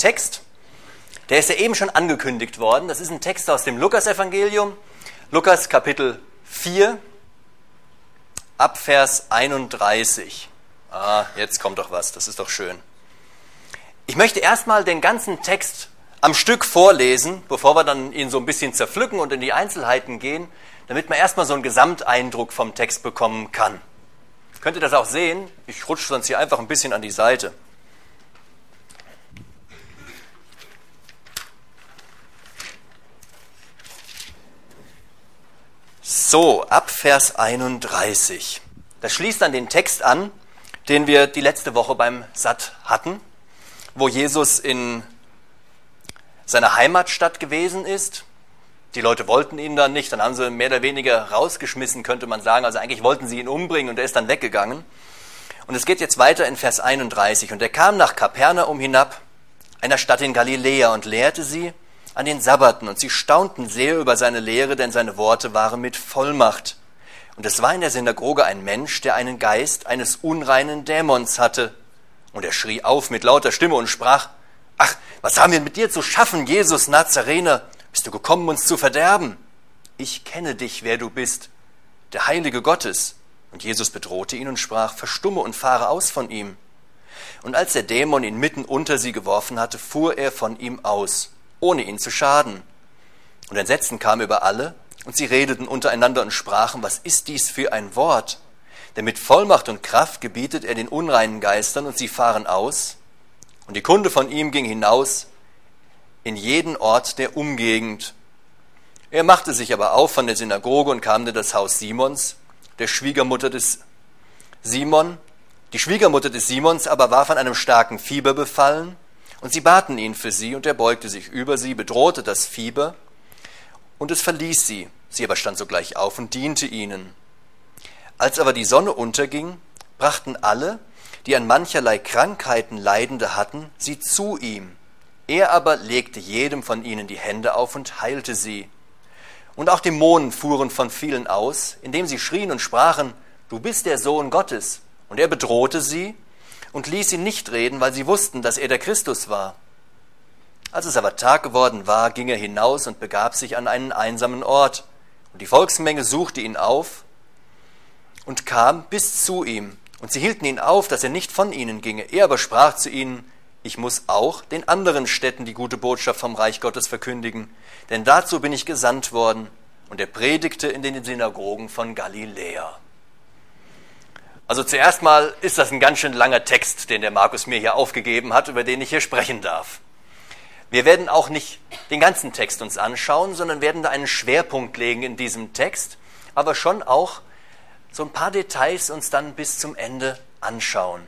Text, der ist ja eben schon angekündigt worden. Das ist ein Text aus dem Lukasevangelium, Lukas Kapitel 4, ab Vers 31. Ah, jetzt kommt doch was, das ist doch schön. Ich möchte erstmal den ganzen Text am Stück vorlesen, bevor wir dann ihn so ein bisschen zerpflücken und in die Einzelheiten gehen, damit man erstmal so einen Gesamteindruck vom Text bekommen kann. Könnt ihr das auch sehen? Ich rutsche sonst hier einfach ein bisschen an die Seite. So, ab Vers 31. Das schließt dann den Text an, den wir die letzte Woche beim Satt hatten, wo Jesus in seiner Heimatstadt gewesen ist. Die Leute wollten ihn dann nicht, dann haben sie mehr oder weniger rausgeschmissen, könnte man sagen. Also eigentlich wollten sie ihn umbringen und er ist dann weggegangen. Und es geht jetzt weiter in Vers 31. Und er kam nach Kapernaum hinab, einer Stadt in Galiläa, und lehrte sie an den Sabbaten. Und sie staunten sehr über seine Lehre, denn seine Worte waren mit Vollmacht. Und es war in der Synagoge ein Mensch, der einen Geist eines unreinen Dämons hatte. Und er schrie auf mit lauter Stimme und sprach, Ach, was haben wir mit dir zu schaffen, Jesus Nazarener? Bist du gekommen, uns zu verderben? Ich kenne dich, wer du bist, der Heilige Gottes. Und Jesus bedrohte ihn und sprach, Verstumme und fahre aus von ihm. Und als der Dämon ihn mitten unter sie geworfen hatte, fuhr er von ihm aus, ohne ihn zu schaden. Und Entsetzen kam über alle, und sie redeten untereinander und sprachen, was ist dies für ein Wort? Denn mit Vollmacht und Kraft gebietet er den unreinen Geistern, und sie fahren aus, und die Kunde von ihm ging hinaus in jeden Ort der Umgegend. Er machte sich aber auf von der Synagoge und kam in das Haus Simons, der Schwiegermutter des Simon. Die Schwiegermutter des Simons aber war von einem starken Fieber befallen, und sie baten ihn für sie, und er beugte sich über sie, bedrohte das Fieber, und es verließ sie. Sie aber stand sogleich auf und diente ihnen. Als aber die Sonne unterging, brachten alle, die an mancherlei Krankheiten Leidende hatten, sie zu ihm. Er aber legte jedem von ihnen die Hände auf und heilte sie. Und auch Dämonen fuhren von vielen aus, indem sie schrien und sprachen, Du bist der Sohn Gottes. Und er bedrohte sie und ließ sie nicht reden, weil sie wussten, dass er der Christus war. Als es aber Tag geworden war, ging er hinaus und begab sich an einen einsamen Ort. Und die Volksmenge suchte ihn auf und kam bis zu ihm. Und sie hielten ihn auf, dass er nicht von ihnen ginge. Er aber sprach zu ihnen, ich muss auch den anderen Städten die gute Botschaft vom Reich Gottes verkündigen, denn dazu bin ich gesandt worden. Und er predigte in den Synagogen von Galiläa. Also zuerst mal ist das ein ganz schön langer Text, den der Markus mir hier aufgegeben hat, über den ich hier sprechen darf. Wir werden auch nicht den ganzen Text uns anschauen, sondern werden da einen Schwerpunkt legen in diesem Text, aber schon auch so ein paar Details uns dann bis zum Ende anschauen.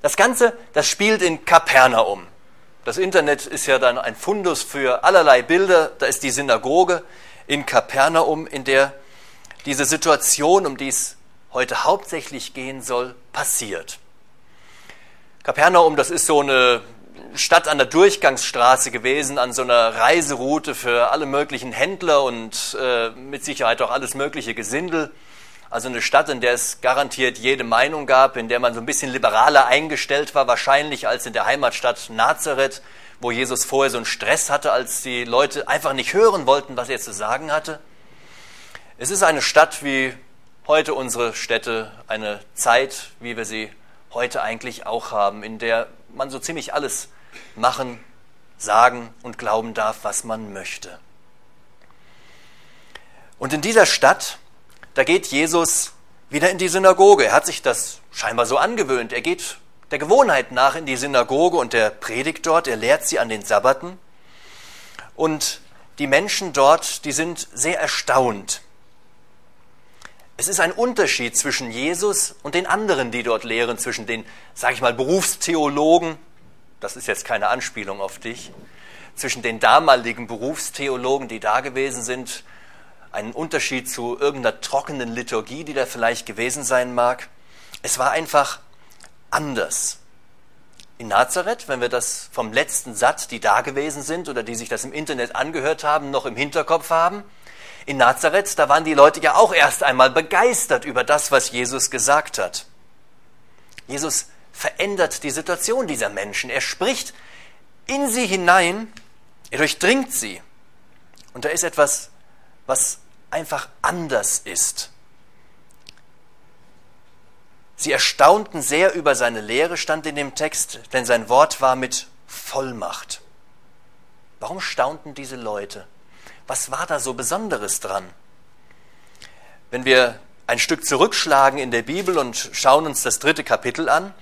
Das Ganze, das spielt in Kapernaum. Das Internet ist ja dann ein Fundus für allerlei Bilder. Da ist die Synagoge in Kapernaum, in der diese Situation, um die es heute hauptsächlich gehen soll, passiert. Kapernaum, das ist so eine Stadt an der Durchgangsstraße gewesen, an so einer Reiseroute für alle möglichen Händler und äh, mit Sicherheit auch alles mögliche Gesindel. Also eine Stadt, in der es garantiert jede Meinung gab, in der man so ein bisschen liberaler eingestellt war, wahrscheinlich als in der Heimatstadt Nazareth, wo Jesus vorher so einen Stress hatte, als die Leute einfach nicht hören wollten, was er zu sagen hatte. Es ist eine Stadt wie heute unsere Städte, eine Zeit, wie wir sie heute eigentlich auch haben, in der man so ziemlich alles machen, sagen und glauben darf, was man möchte. Und in dieser Stadt da geht Jesus wieder in die Synagoge. Er hat sich das scheinbar so angewöhnt. Er geht der Gewohnheit nach in die Synagoge und er predigt dort, er lehrt sie an den Sabbaten. Und die Menschen dort, die sind sehr erstaunt. Es ist ein Unterschied zwischen Jesus und den anderen, die dort lehren, zwischen den, sage ich mal, Berufstheologen, das ist jetzt keine Anspielung auf dich, zwischen den damaligen Berufstheologen, die da gewesen sind, einen Unterschied zu irgendeiner trockenen Liturgie, die da vielleicht gewesen sein mag. Es war einfach anders. In Nazareth, wenn wir das vom letzten Satz, die da gewesen sind oder die sich das im Internet angehört haben, noch im Hinterkopf haben, in Nazareth, da waren die Leute ja auch erst einmal begeistert über das, was Jesus gesagt hat. Jesus verändert die Situation dieser Menschen. Er spricht in sie hinein, er durchdringt sie. Und da ist etwas, was einfach anders ist. Sie erstaunten sehr über seine Lehre, stand in dem Text, denn sein Wort war mit Vollmacht. Warum staunten diese Leute? Was war da so Besonderes dran? Wenn wir ein Stück zurückschlagen in der Bibel und schauen uns das dritte Kapitel an,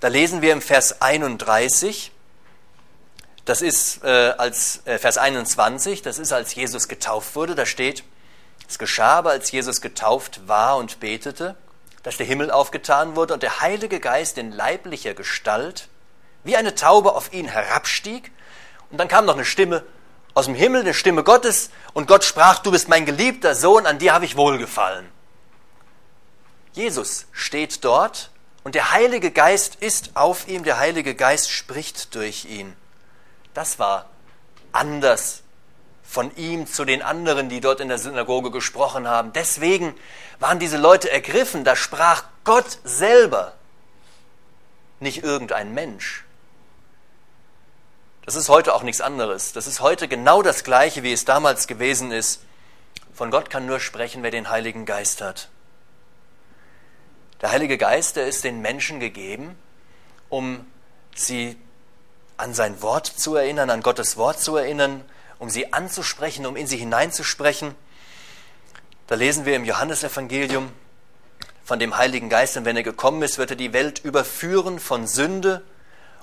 da lesen wir im Vers 31, das ist äh, als äh, Vers 21, das ist als Jesus getauft wurde, da steht, es geschah aber, als Jesus getauft war und betete, dass der Himmel aufgetan wurde und der Heilige Geist in leiblicher Gestalt wie eine Taube auf ihn herabstieg. Und dann kam noch eine Stimme aus dem Himmel, eine Stimme Gottes, und Gott sprach, du bist mein geliebter Sohn, an dir habe ich wohlgefallen. Jesus steht dort und der Heilige Geist ist auf ihm, der Heilige Geist spricht durch ihn. Das war anders von ihm zu den anderen, die dort in der Synagoge gesprochen haben. Deswegen waren diese Leute ergriffen, da sprach Gott selber, nicht irgendein Mensch. Das ist heute auch nichts anderes. Das ist heute genau das Gleiche, wie es damals gewesen ist. Von Gott kann nur sprechen, wer den Heiligen Geist hat. Der Heilige Geist, der ist den Menschen gegeben, um sie an sein Wort zu erinnern, an Gottes Wort zu erinnern, um sie anzusprechen, um in sie hineinzusprechen. Da lesen wir im Johannesevangelium von dem Heiligen Geist, und wenn er gekommen ist, wird er die Welt überführen von Sünde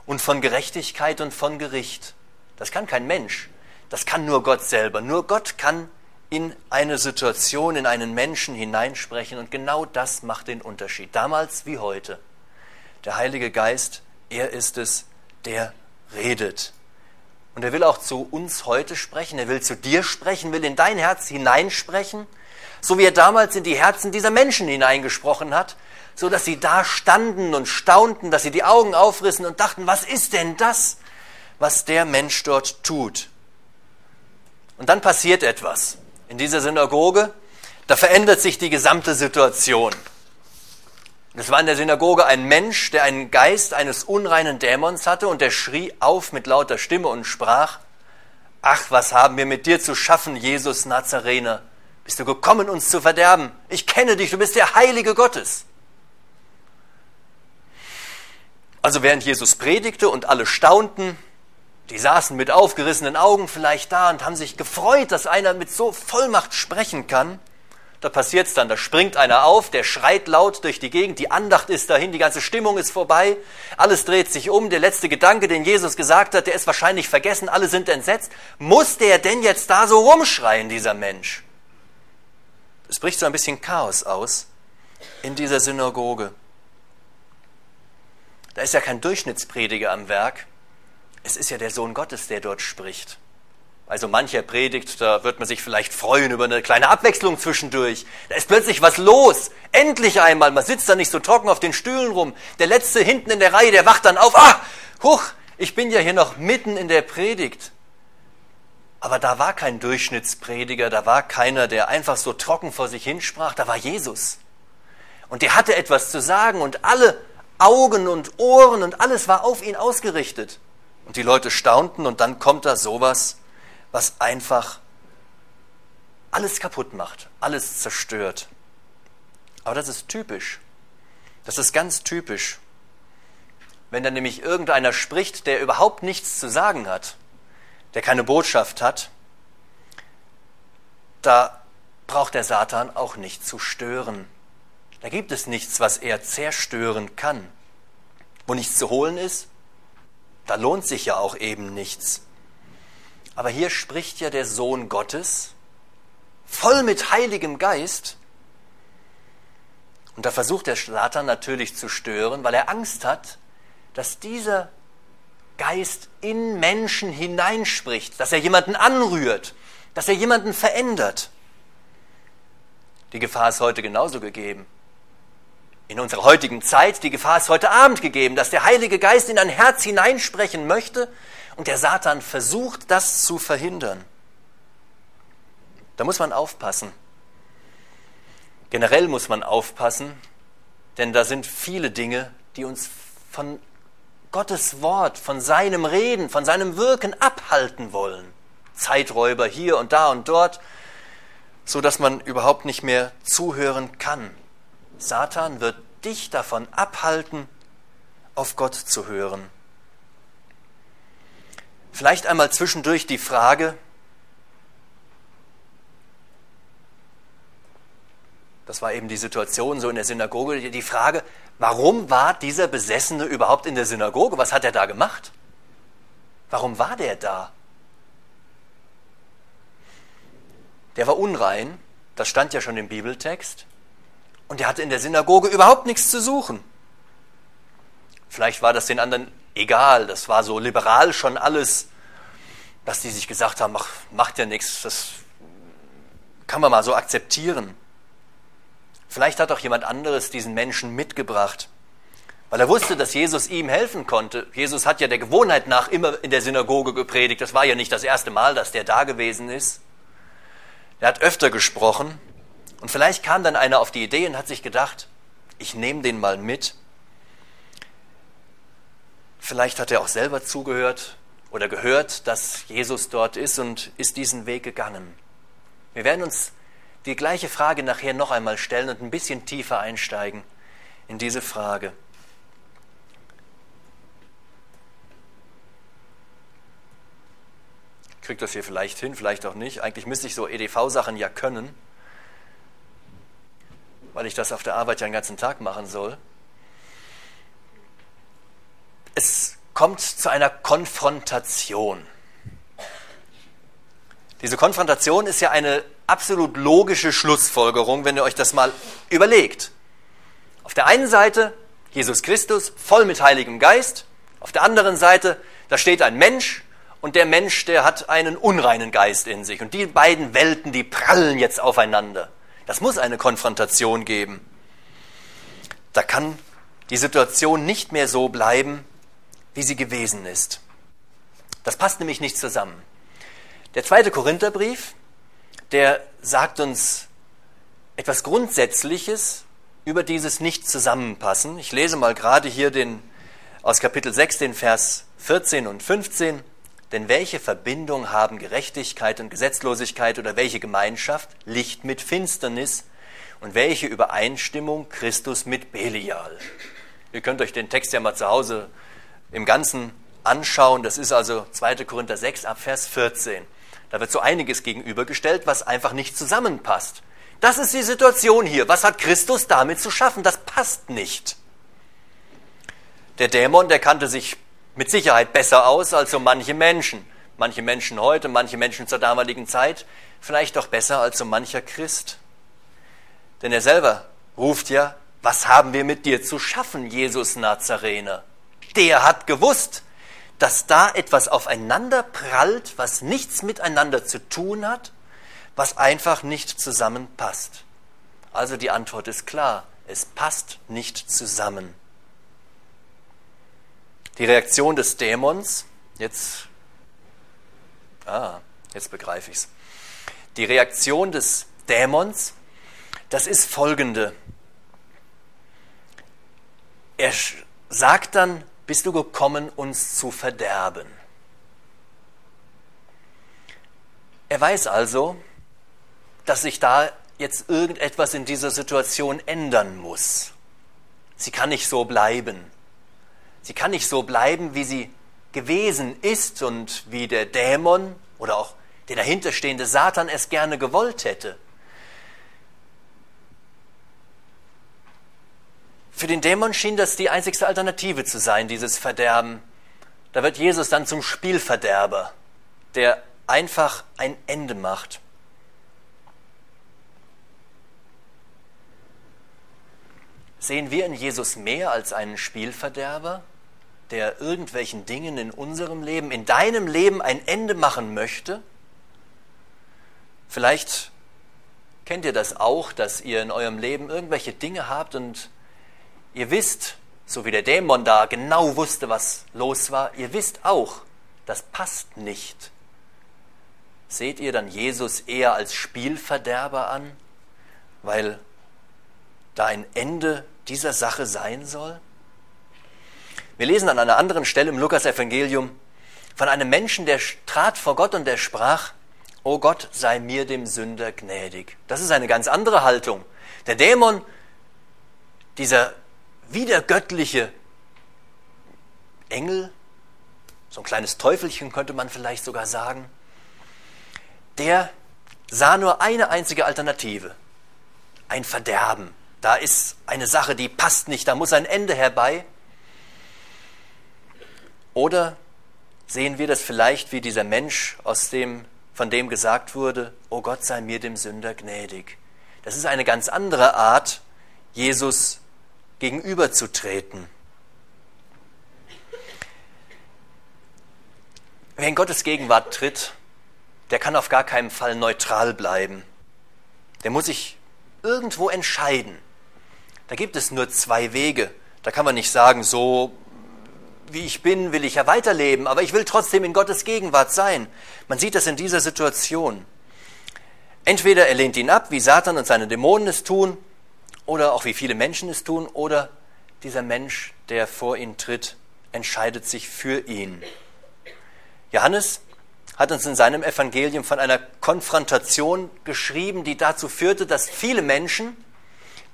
und von Gerechtigkeit und von Gericht. Das kann kein Mensch, das kann nur Gott selber. Nur Gott kann in eine Situation, in einen Menschen hineinsprechen und genau das macht den Unterschied, damals wie heute. Der Heilige Geist, er ist es, der redet. Und er will auch zu uns heute sprechen, er will zu dir sprechen, will in dein Herz hineinsprechen, so wie er damals in die Herzen dieser Menschen hineingesprochen hat, so dass sie da standen und staunten, dass sie die Augen aufrissen und dachten, was ist denn das, was der Mensch dort tut? Und dann passiert etwas. In dieser Synagoge, da verändert sich die gesamte Situation. Es war in der Synagoge ein Mensch, der einen Geist eines unreinen Dämons hatte und der schrie auf mit lauter Stimme und sprach, Ach, was haben wir mit dir zu schaffen, Jesus Nazarener? Bist du gekommen, uns zu verderben? Ich kenne dich, du bist der Heilige Gottes. Also während Jesus predigte und alle staunten, die saßen mit aufgerissenen Augen vielleicht da und haben sich gefreut, dass einer mit so Vollmacht sprechen kann, da passiert es dann, da springt einer auf, der schreit laut durch die Gegend, die Andacht ist dahin, die ganze Stimmung ist vorbei, alles dreht sich um, der letzte Gedanke, den Jesus gesagt hat, der ist wahrscheinlich vergessen, alle sind entsetzt. Muss der denn jetzt da so rumschreien, dieser Mensch? Es bricht so ein bisschen Chaos aus in dieser Synagoge. Da ist ja kein Durchschnittsprediger am Werk, es ist ja der Sohn Gottes, der dort spricht. Also mancher predigt, da wird man sich vielleicht freuen über eine kleine Abwechslung zwischendurch. Da ist plötzlich was los. Endlich einmal. Man sitzt da nicht so trocken auf den Stühlen rum. Der Letzte hinten in der Reihe, der wacht dann auf. Ah, huch, ich bin ja hier noch mitten in der Predigt. Aber da war kein Durchschnittsprediger, da war keiner, der einfach so trocken vor sich hinsprach. Da war Jesus. Und der hatte etwas zu sagen und alle Augen und Ohren und alles war auf ihn ausgerichtet. Und die Leute staunten und dann kommt da sowas was einfach alles kaputt macht, alles zerstört. Aber das ist typisch. Das ist ganz typisch. Wenn dann nämlich irgendeiner spricht, der überhaupt nichts zu sagen hat, der keine Botschaft hat, da braucht der Satan auch nicht zu stören. Da gibt es nichts, was er zerstören kann. Wo nichts zu holen ist, da lohnt sich ja auch eben nichts. Aber hier spricht ja der Sohn Gottes, voll mit Heiligem Geist. Und da versucht der Satan natürlich zu stören, weil er Angst hat, dass dieser Geist in Menschen hineinspricht, dass er jemanden anrührt, dass er jemanden verändert. Die Gefahr ist heute genauso gegeben. In unserer heutigen Zeit, die Gefahr ist heute Abend gegeben, dass der Heilige Geist in ein Herz hineinsprechen möchte und der Satan versucht, das zu verhindern. Da muss man aufpassen. Generell muss man aufpassen, denn da sind viele Dinge, die uns von Gottes Wort, von seinem Reden, von seinem Wirken abhalten wollen. Zeiträuber hier und da und dort, so dass man überhaupt nicht mehr zuhören kann. Satan wird dich davon abhalten, auf Gott zu hören. Vielleicht einmal zwischendurch die Frage, das war eben die Situation so in der Synagoge, die Frage, warum war dieser Besessene überhaupt in der Synagoge? Was hat er da gemacht? Warum war der da? Der war unrein, das stand ja schon im Bibeltext, und er hatte in der Synagoge überhaupt nichts zu suchen. Vielleicht war das den anderen egal, das war so liberal schon alles, dass die sich gesagt haben, mach, macht ja nichts, das kann man mal so akzeptieren. Vielleicht hat auch jemand anderes diesen Menschen mitgebracht, weil er wusste, dass Jesus ihm helfen konnte. Jesus hat ja der Gewohnheit nach immer in der Synagoge gepredigt. Das war ja nicht das erste Mal, dass der da gewesen ist. Er hat öfter gesprochen und vielleicht kam dann einer auf die Idee und hat sich gedacht, ich nehme den mal mit. Vielleicht hat er auch selber zugehört oder gehört, dass Jesus dort ist und ist diesen Weg gegangen. Wir werden uns die gleiche Frage nachher noch einmal stellen und ein bisschen tiefer einsteigen in diese Frage. Ich kriege das hier vielleicht hin, vielleicht auch nicht. Eigentlich müsste ich so EDV-Sachen ja können, weil ich das auf der Arbeit ja den ganzen Tag machen soll. Es kommt zu einer Konfrontation. Diese Konfrontation ist ja eine absolut logische Schlussfolgerung, wenn ihr euch das mal überlegt. Auf der einen Seite Jesus Christus voll mit Heiligem Geist, auf der anderen Seite, da steht ein Mensch und der Mensch, der hat einen unreinen Geist in sich. Und die beiden Welten, die prallen jetzt aufeinander. Das muss eine Konfrontation geben. Da kann die Situation nicht mehr so bleiben, wie sie gewesen ist. Das passt nämlich nicht zusammen. Der zweite Korintherbrief, der sagt uns etwas Grundsätzliches über dieses Nicht-Zusammenpassen. Ich lese mal gerade hier den, aus Kapitel 6 den Vers 14 und 15. Denn welche Verbindung haben Gerechtigkeit und Gesetzlosigkeit oder welche Gemeinschaft Licht mit Finsternis und welche Übereinstimmung Christus mit Belial? Ihr könnt euch den Text ja mal zu Hause im Ganzen anschauen. Das ist also 2. Korinther 6 ab Vers 14. Da wird so einiges gegenübergestellt, was einfach nicht zusammenpasst. Das ist die Situation hier. Was hat Christus damit zu schaffen? Das passt nicht. Der Dämon, der kannte sich mit Sicherheit besser aus als so manche Menschen. Manche Menschen heute, manche Menschen zur damaligen Zeit, vielleicht auch besser als so mancher Christ. Denn er selber ruft ja, was haben wir mit dir zu schaffen, Jesus Nazarener? Der hat gewusst, dass da etwas aufeinander prallt, was nichts miteinander zu tun hat, was einfach nicht zusammenpasst. Also die Antwort ist klar, es passt nicht zusammen. Die Reaktion des Dämons, jetzt, ah, jetzt begreife ich es. Die Reaktion des Dämons, das ist folgende. Er sagt dann, bist du gekommen, uns zu verderben. Er weiß also, dass sich da jetzt irgendetwas in dieser Situation ändern muss. Sie kann nicht so bleiben. Sie kann nicht so bleiben, wie sie gewesen ist und wie der Dämon oder auch der dahinterstehende Satan es gerne gewollt hätte. Für den Dämon schien das die einzigste Alternative zu sein, dieses Verderben. Da wird Jesus dann zum Spielverderber, der einfach ein Ende macht. Sehen wir in Jesus mehr als einen Spielverderber, der irgendwelchen Dingen in unserem Leben, in deinem Leben ein Ende machen möchte? Vielleicht kennt ihr das auch, dass ihr in eurem Leben irgendwelche Dinge habt und Ihr wisst, so wie der Dämon da genau wusste, was los war, ihr wisst auch, das passt nicht. Seht ihr dann Jesus eher als Spielverderber an, weil da ein Ende dieser Sache sein soll? Wir lesen an einer anderen Stelle im Lukas-Evangelium von einem Menschen, der trat vor Gott und der sprach, O Gott, sei mir dem Sünder gnädig. Das ist eine ganz andere Haltung. Der Dämon, dieser wiedergöttliche Engel, so ein kleines Teufelchen könnte man vielleicht sogar sagen, der sah nur eine einzige Alternative, ein Verderben. Da ist eine Sache, die passt nicht, da muss ein Ende herbei. Oder sehen wir das vielleicht wie dieser Mensch, aus dem, von dem gesagt wurde, O Gott sei mir dem Sünder gnädig. Das ist eine ganz andere Art, Jesus gegenüberzutreten. Wer in Gottes Gegenwart tritt, der kann auf gar keinen Fall neutral bleiben. Der muss sich irgendwo entscheiden. Da gibt es nur zwei Wege. Da kann man nicht sagen, so wie ich bin, will ich ja weiterleben, aber ich will trotzdem in Gottes Gegenwart sein. Man sieht das in dieser Situation. Entweder er lehnt ihn ab, wie Satan und seine Dämonen es tun, oder auch wie viele Menschen es tun, oder dieser Mensch, der vor ihn tritt, entscheidet sich für ihn. Johannes hat uns in seinem Evangelium von einer Konfrontation geschrieben, die dazu führte, dass viele Menschen,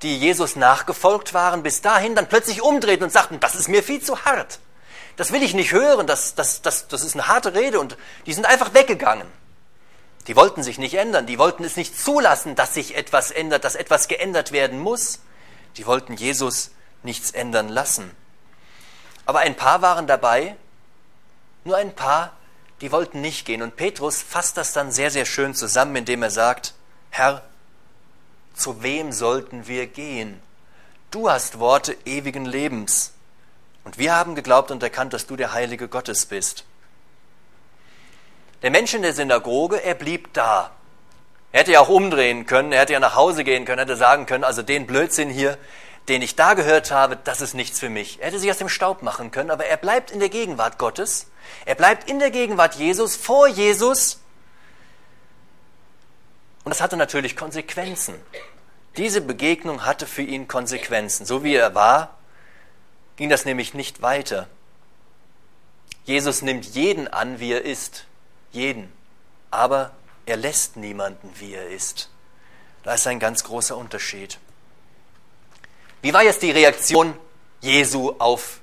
die Jesus nachgefolgt waren, bis dahin dann plötzlich umdrehten und sagten, das ist mir viel zu hart. Das will ich nicht hören, das, das, das, das ist eine harte Rede und die sind einfach weggegangen. Die wollten sich nicht ändern, die wollten es nicht zulassen, dass sich etwas ändert, dass etwas geändert werden muss. Die wollten Jesus nichts ändern lassen. Aber ein paar waren dabei, nur ein paar, die wollten nicht gehen. Und Petrus fasst das dann sehr, sehr schön zusammen, indem er sagt, Herr, zu wem sollten wir gehen? Du hast Worte ewigen Lebens. Und wir haben geglaubt und erkannt, dass du der Heilige Gottes bist. Der Mensch in der Synagoge, er blieb da. Er hätte ja auch umdrehen können, er hätte ja nach Hause gehen können, hätte sagen können, also den Blödsinn hier, den ich da gehört habe, das ist nichts für mich. Er hätte sich aus dem Staub machen können, aber er bleibt in der Gegenwart Gottes. Er bleibt in der Gegenwart Jesus, vor Jesus. Und das hatte natürlich Konsequenzen. Diese Begegnung hatte für ihn Konsequenzen. So wie er war, ging das nämlich nicht weiter. Jesus nimmt jeden an, wie er ist. Jeden. Aber er lässt niemanden, wie er ist. Da ist ein ganz großer Unterschied. Wie war jetzt die Reaktion Jesu auf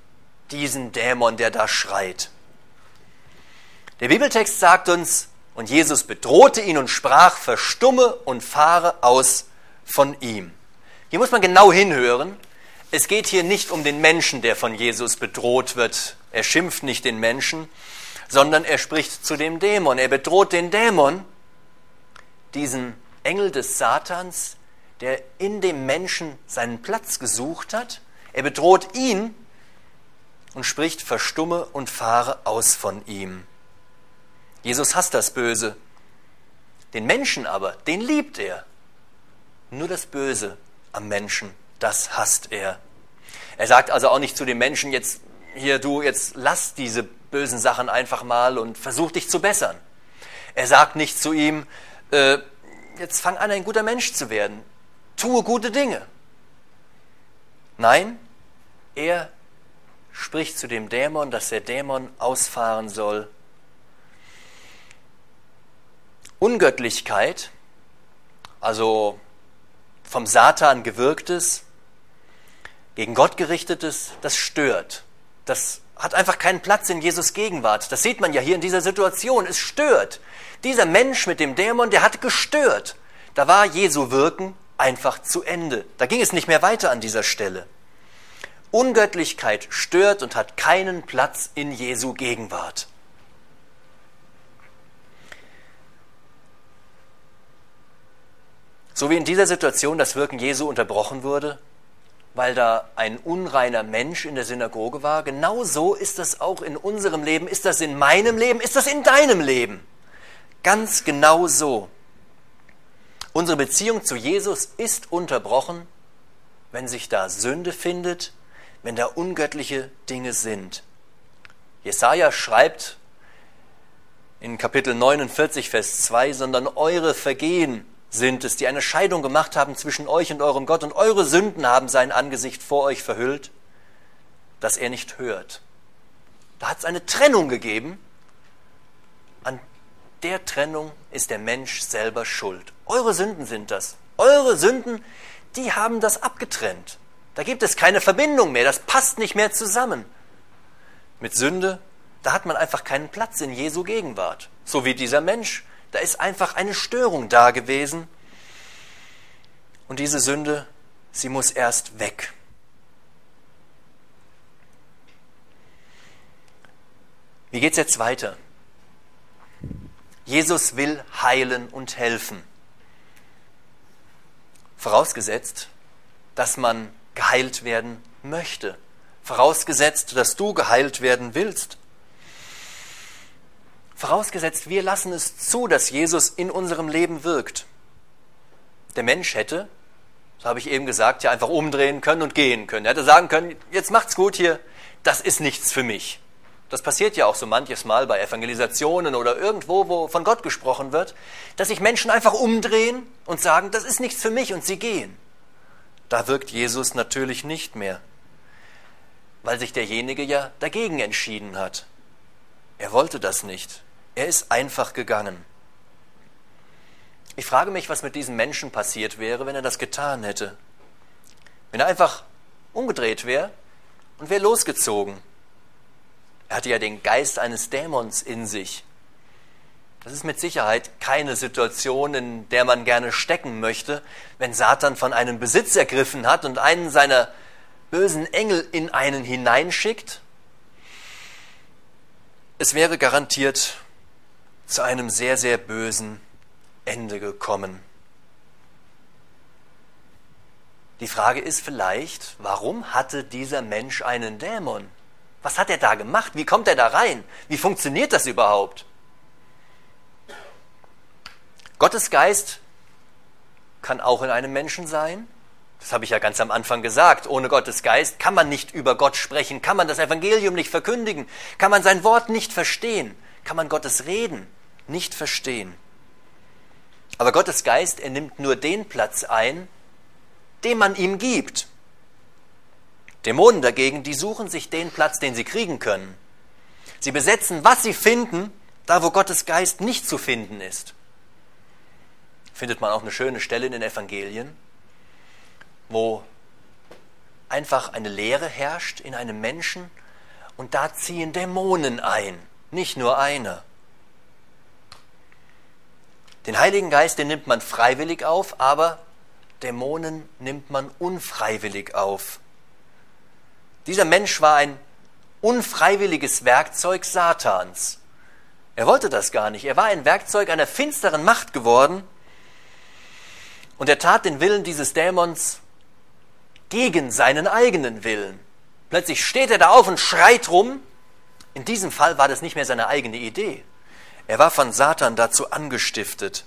diesen Dämon, der da schreit? Der Bibeltext sagt uns, und Jesus bedrohte ihn und sprach, verstumme und fahre aus von ihm. Hier muss man genau hinhören, es geht hier nicht um den Menschen, der von Jesus bedroht wird. Er schimpft nicht den Menschen, sondern er spricht zu dem Dämon. Er bedroht den Dämon, diesen Engel des Satans, der in dem Menschen seinen Platz gesucht hat. Er bedroht ihn und spricht, verstumme und fahre aus von ihm. Jesus hasst das Böse. Den Menschen aber, den liebt er. Nur das Böse am Menschen das hasst er. Er sagt also auch nicht zu den Menschen, jetzt hier du, jetzt lass diese bösen Sachen einfach mal und versuch dich zu bessern. Er sagt nicht zu ihm, äh, jetzt fang an, ein guter Mensch zu werden. Tue gute Dinge. Nein, er spricht zu dem Dämon, dass der Dämon ausfahren soll. Ungöttlichkeit, also vom Satan gewirktes, gegen Gott gerichtetes, das stört. Das hat einfach keinen Platz in Jesus Gegenwart. Das sieht man ja hier in dieser Situation. Es stört. Dieser Mensch mit dem Dämon, der hat gestört. Da war Jesu Wirken einfach zu Ende. Da ging es nicht mehr weiter an dieser Stelle. Ungöttlichkeit stört und hat keinen Platz in Jesu Gegenwart. So wie in dieser Situation das Wirken Jesu unterbrochen wurde, weil da ein unreiner Mensch in der Synagoge war. Genau so ist das auch in unserem Leben. Ist das in meinem Leben? Ist das in deinem Leben? Ganz genau so. Unsere Beziehung zu Jesus ist unterbrochen, wenn sich da Sünde findet, wenn da ungöttliche Dinge sind. Jesaja schreibt in Kapitel 49, Vers 2, sondern eure Vergehen sind es, die eine Scheidung gemacht haben zwischen euch und eurem Gott, und eure Sünden haben sein Angesicht vor euch verhüllt, dass er nicht hört. Da hat es eine Trennung gegeben. An der Trennung ist der Mensch selber schuld. Eure Sünden sind das. Eure Sünden, die haben das abgetrennt. Da gibt es keine Verbindung mehr. Das passt nicht mehr zusammen. Mit Sünde, da hat man einfach keinen Platz in Jesu Gegenwart. So wie dieser Mensch. Da ist einfach eine Störung da gewesen. Und diese Sünde, sie muss erst weg. Wie geht es jetzt weiter? Jesus will heilen und helfen. Vorausgesetzt, dass man geheilt werden möchte. Vorausgesetzt, dass du geheilt werden willst. Vorausgesetzt, wir lassen es zu, dass Jesus in unserem Leben wirkt. Der Mensch hätte, so habe ich eben gesagt, ja einfach umdrehen können und gehen können. Er hätte sagen können, jetzt macht's gut hier, das ist nichts für mich. Das passiert ja auch so manches Mal bei Evangelisationen oder irgendwo, wo von Gott gesprochen wird, dass sich Menschen einfach umdrehen und sagen, das ist nichts für mich und sie gehen. Da wirkt Jesus natürlich nicht mehr, weil sich derjenige ja dagegen entschieden hat. Er wollte das nicht. Er ist einfach gegangen. Ich frage mich, was mit diesem Menschen passiert wäre, wenn er das getan hätte. Wenn er einfach umgedreht wäre und wäre losgezogen. Er hatte ja den Geist eines Dämons in sich. Das ist mit Sicherheit keine Situation, in der man gerne stecken möchte, wenn Satan von einem Besitz ergriffen hat und einen seiner bösen Engel in einen hineinschickt. Es wäre garantiert zu einem sehr, sehr bösen Ende gekommen. Die Frage ist vielleicht, warum hatte dieser Mensch einen Dämon? Was hat er da gemacht? Wie kommt er da rein? Wie funktioniert das überhaupt? Gottes Geist kann auch in einem Menschen sein. Das habe ich ja ganz am Anfang gesagt. Ohne Gottes Geist kann man nicht über Gott sprechen, kann man das Evangelium nicht verkündigen, kann man sein Wort nicht verstehen, kann man Gottes Reden nicht verstehen. Aber Gottes Geist, er nimmt nur den Platz ein, den man ihm gibt. Dämonen dagegen, die suchen sich den Platz, den sie kriegen können. Sie besetzen, was sie finden, da wo Gottes Geist nicht zu finden ist. Findet man auch eine schöne Stelle in den Evangelien, wo einfach eine Leere herrscht in einem Menschen und da ziehen Dämonen ein, nicht nur einer. Den Heiligen Geist, den nimmt man freiwillig auf, aber Dämonen nimmt man unfreiwillig auf. Dieser Mensch war ein unfreiwilliges Werkzeug Satans. Er wollte das gar nicht. Er war ein Werkzeug einer finsteren Macht geworden und er tat den Willen dieses Dämons gegen seinen eigenen Willen. Plötzlich steht er da auf und schreit rum. In diesem Fall war das nicht mehr seine eigene Idee. Er war von Satan dazu angestiftet.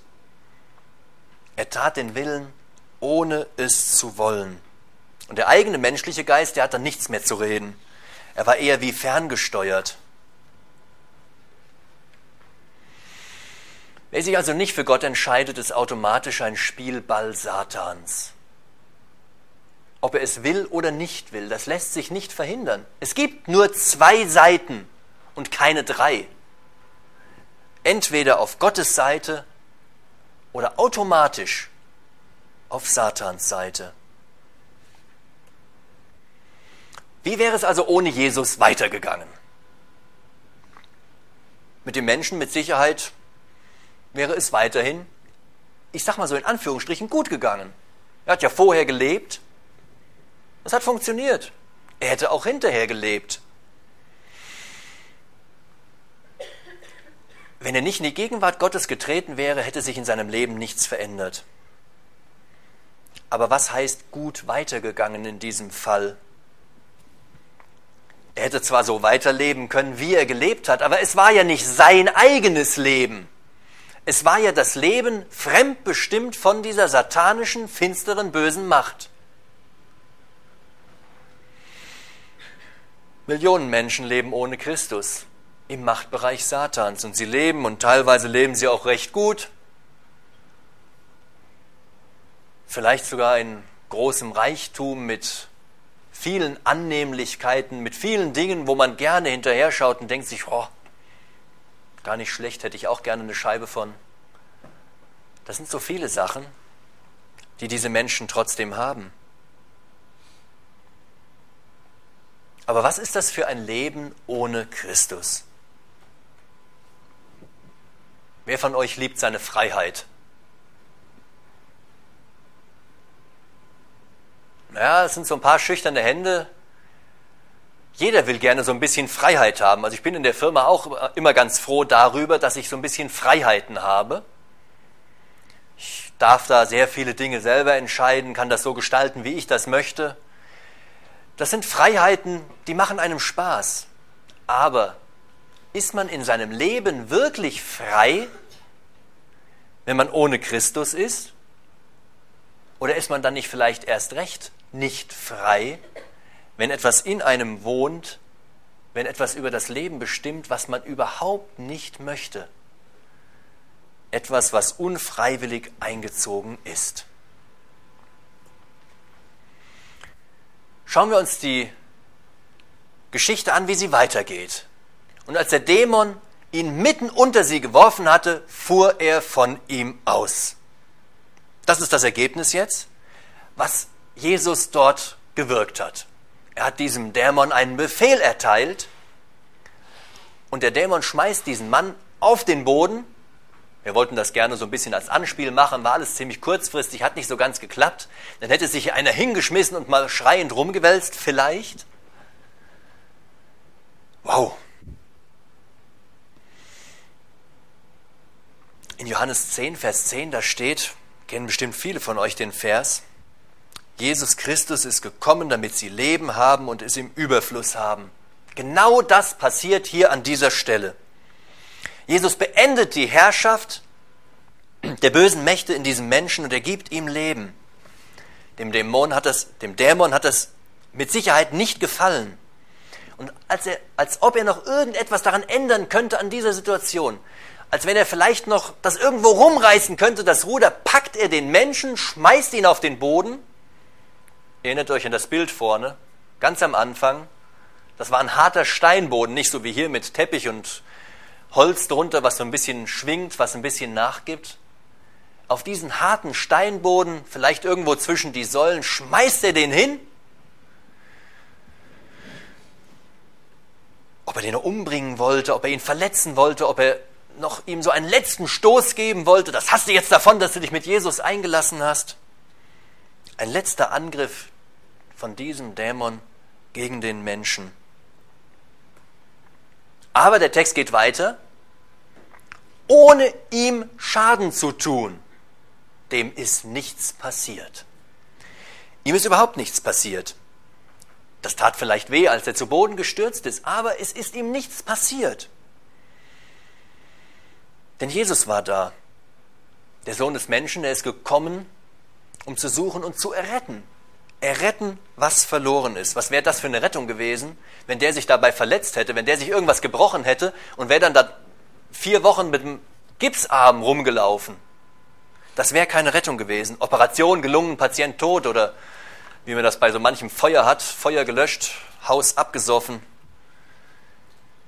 Er tat den Willen, ohne es zu wollen. Und der eigene menschliche Geist, der hat dann nichts mehr zu reden. Er war eher wie ferngesteuert. Wer sich also nicht für Gott entscheidet, ist automatisch ein Spielball Satans. Ob er es will oder nicht will, das lässt sich nicht verhindern. Es gibt nur zwei Seiten und keine drei. Entweder auf Gottes Seite oder automatisch auf Satans Seite. Wie wäre es also ohne Jesus weitergegangen? Mit dem Menschen mit Sicherheit wäre es weiterhin, ich sag mal so in Anführungsstrichen, gut gegangen. Er hat ja vorher gelebt. Das hat funktioniert. Er hätte auch hinterher gelebt. Wenn er nicht in die Gegenwart Gottes getreten wäre, hätte sich in seinem Leben nichts verändert. Aber was heißt gut weitergegangen in diesem Fall? Er hätte zwar so weiterleben können, wie er gelebt hat, aber es war ja nicht sein eigenes Leben. Es war ja das Leben fremdbestimmt von dieser satanischen, finsteren, bösen Macht. Millionen Menschen leben ohne Christus im Machtbereich Satans und sie leben und teilweise leben sie auch recht gut, vielleicht sogar in großem Reichtum mit vielen Annehmlichkeiten, mit vielen Dingen, wo man gerne hinterher schaut und denkt sich, oh, gar nicht schlecht, hätte ich auch gerne eine Scheibe von. Das sind so viele Sachen, die diese Menschen trotzdem haben. Aber was ist das für ein Leben ohne Christus? Wer von euch liebt seine Freiheit? Ja, es sind so ein paar schüchterne Hände. Jeder will gerne so ein bisschen Freiheit haben. Also ich bin in der Firma auch immer ganz froh darüber, dass ich so ein bisschen Freiheiten habe. Ich darf da sehr viele Dinge selber entscheiden, kann das so gestalten, wie ich das möchte. Das sind Freiheiten, die machen einem Spaß. Aber ist man in seinem Leben wirklich frei, wenn man ohne Christus ist? Oder ist man dann nicht vielleicht erst recht nicht frei, wenn etwas in einem wohnt, wenn etwas über das Leben bestimmt, was man überhaupt nicht möchte. Etwas, was unfreiwillig eingezogen ist. Schauen wir uns die Geschichte an, wie sie weitergeht. Und als der Dämon ihn mitten unter sie geworfen hatte, fuhr er von ihm aus. Das ist das Ergebnis jetzt. Was Jesus dort gewirkt hat. Er hat diesem Dämon einen Befehl erteilt und der Dämon schmeißt diesen Mann auf den Boden. Wir wollten das gerne so ein bisschen als Anspiel machen, war alles ziemlich kurzfristig, hat nicht so ganz geklappt. Dann hätte sich einer hingeschmissen und mal schreiend rumgewälzt, vielleicht. Wow. In Johannes 10, Vers 10, da steht, kennen bestimmt viele von euch den Vers, Jesus Christus ist gekommen, damit sie Leben haben und es im Überfluss haben. Genau das passiert hier an dieser Stelle. Jesus beendet die Herrschaft der bösen Mächte in diesem Menschen und er gibt ihm Leben. Dem Dämon hat das, dem Dämon hat das mit Sicherheit nicht gefallen. Und als, er, als ob er noch irgendetwas daran ändern könnte an dieser Situation, als wenn er vielleicht noch das irgendwo rumreißen könnte, das Ruder, packt er den Menschen, schmeißt ihn auf den Boden Erinnert euch an das Bild vorne, ganz am Anfang. Das war ein harter Steinboden, nicht so wie hier mit Teppich und Holz drunter, was so ein bisschen schwingt, was ein bisschen nachgibt. Auf diesen harten Steinboden, vielleicht irgendwo zwischen die Säulen, schmeißt er den hin. Ob er den umbringen wollte, ob er ihn verletzen wollte, ob er noch ihm so einen letzten Stoß geben wollte, das hast du jetzt davon, dass du dich mit Jesus eingelassen hast. Ein letzter Angriff von diesem Dämon gegen den Menschen. Aber der Text geht weiter. Ohne ihm Schaden zu tun, dem ist nichts passiert. Ihm ist überhaupt nichts passiert. Das tat vielleicht weh, als er zu Boden gestürzt ist, aber es ist ihm nichts passiert. Denn Jesus war da. Der Sohn des Menschen, er ist gekommen, um zu suchen und zu erretten. Erretten, was verloren ist. Was wäre das für eine Rettung gewesen, wenn der sich dabei verletzt hätte, wenn der sich irgendwas gebrochen hätte und wäre dann da vier Wochen mit dem Gipsarm rumgelaufen? Das wäre keine Rettung gewesen. Operation gelungen, Patient tot oder wie man das bei so manchem Feuer hat, Feuer gelöscht, Haus abgesoffen.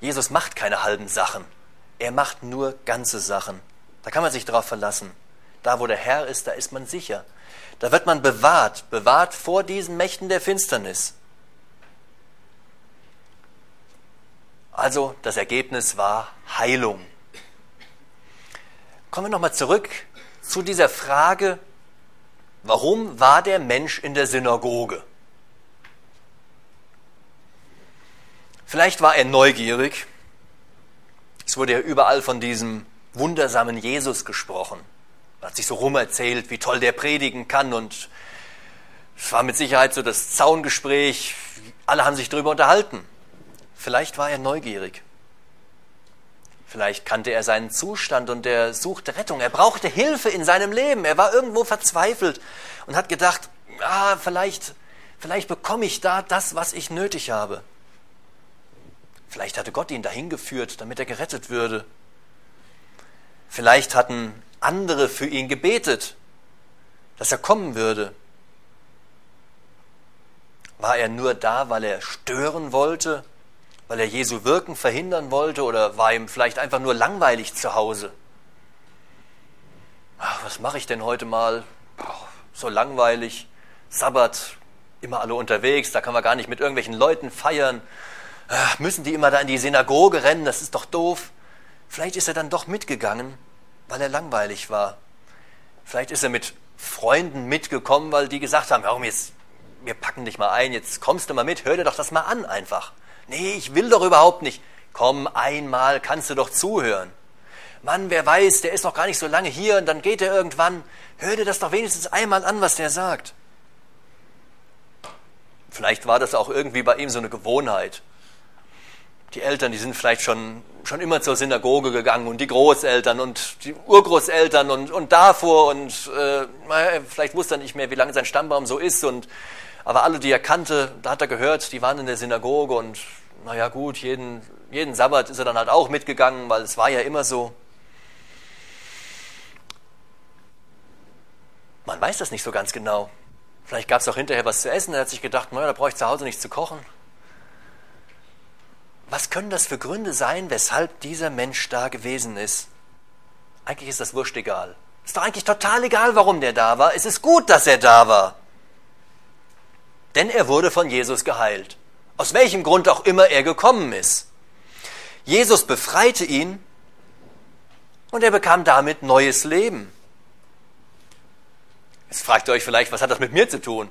Jesus macht keine halben Sachen. Er macht nur ganze Sachen. Da kann man sich drauf verlassen. Da, wo der Herr ist, da ist man sicher. Da wird man bewahrt, bewahrt vor diesen Mächten der Finsternis. Also das Ergebnis war Heilung. Kommen wir nochmal zurück zu dieser Frage, warum war der Mensch in der Synagoge? Vielleicht war er neugierig. Es wurde ja überall von diesem wundersamen Jesus gesprochen hat sich so rumerzählt, wie toll der predigen kann und es war mit Sicherheit so das Zaungespräch, alle haben sich darüber unterhalten. Vielleicht war er neugierig. Vielleicht kannte er seinen Zustand und er suchte Rettung. Er brauchte Hilfe in seinem Leben. Er war irgendwo verzweifelt und hat gedacht, ah, vielleicht, vielleicht bekomme ich da das, was ich nötig habe. Vielleicht hatte Gott ihn dahin geführt, damit er gerettet würde. Vielleicht hatten andere für ihn gebetet, dass er kommen würde. War er nur da, weil er stören wollte, weil er Jesu Wirken verhindern wollte oder war ihm vielleicht einfach nur langweilig zu Hause? Ach, was mache ich denn heute mal? so langweilig. Sabbat, immer alle unterwegs, da kann man gar nicht mit irgendwelchen Leuten feiern. Ach, müssen die immer da in die Synagoge rennen, das ist doch doof. Vielleicht ist er dann doch mitgegangen, weil er langweilig war. Vielleicht ist er mit Freunden mitgekommen, weil die gesagt haben, warum jetzt wir packen dich mal ein, jetzt kommst du mal mit, hör dir doch das mal an einfach. Nee, ich will doch überhaupt nicht. Komm, einmal kannst du doch zuhören. Mann, wer weiß, der ist noch gar nicht so lange hier und dann geht er irgendwann. Hör dir das doch wenigstens einmal an, was der sagt. Vielleicht war das auch irgendwie bei ihm so eine Gewohnheit. Die Eltern, die sind vielleicht schon, schon immer zur Synagoge gegangen und die Großeltern und die Urgroßeltern und, und davor und äh, vielleicht wusste er nicht mehr, wie lange sein Stammbaum so ist und aber alle, die er kannte, da hat er gehört, die waren in der Synagoge und naja gut, jeden, jeden Sabbat ist er dann halt auch mitgegangen, weil es war ja immer so. Man weiß das nicht so ganz genau. Vielleicht gab es auch hinterher was zu essen, er hat sich gedacht, naja, da brauche ich zu Hause nichts zu kochen. Was können das für Gründe sein, weshalb dieser Mensch da gewesen ist? Eigentlich ist das wurscht egal. Ist doch eigentlich total egal, warum der da war. Es ist gut, dass er da war. Denn er wurde von Jesus geheilt. Aus welchem Grund auch immer er gekommen ist. Jesus befreite ihn und er bekam damit neues Leben. Jetzt fragt ihr euch vielleicht, was hat das mit mir zu tun?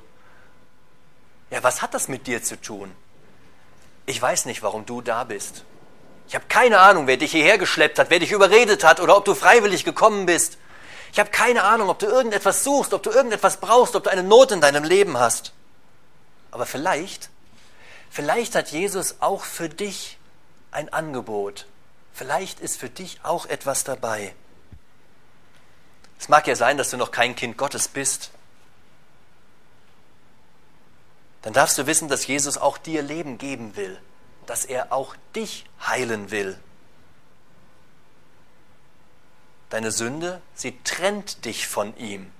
Ja, was hat das mit dir zu tun? Ich weiß nicht, warum du da bist. Ich habe keine Ahnung, wer dich hierher geschleppt hat, wer dich überredet hat oder ob du freiwillig gekommen bist. Ich habe keine Ahnung, ob du irgendetwas suchst, ob du irgendetwas brauchst, ob du eine Not in deinem Leben hast. Aber vielleicht, vielleicht hat Jesus auch für dich ein Angebot. Vielleicht ist für dich auch etwas dabei. Es mag ja sein, dass du noch kein Kind Gottes bist. Dann darfst du wissen, dass Jesus auch dir Leben geben will, dass er auch dich heilen will. Deine Sünde, sie trennt dich von ihm.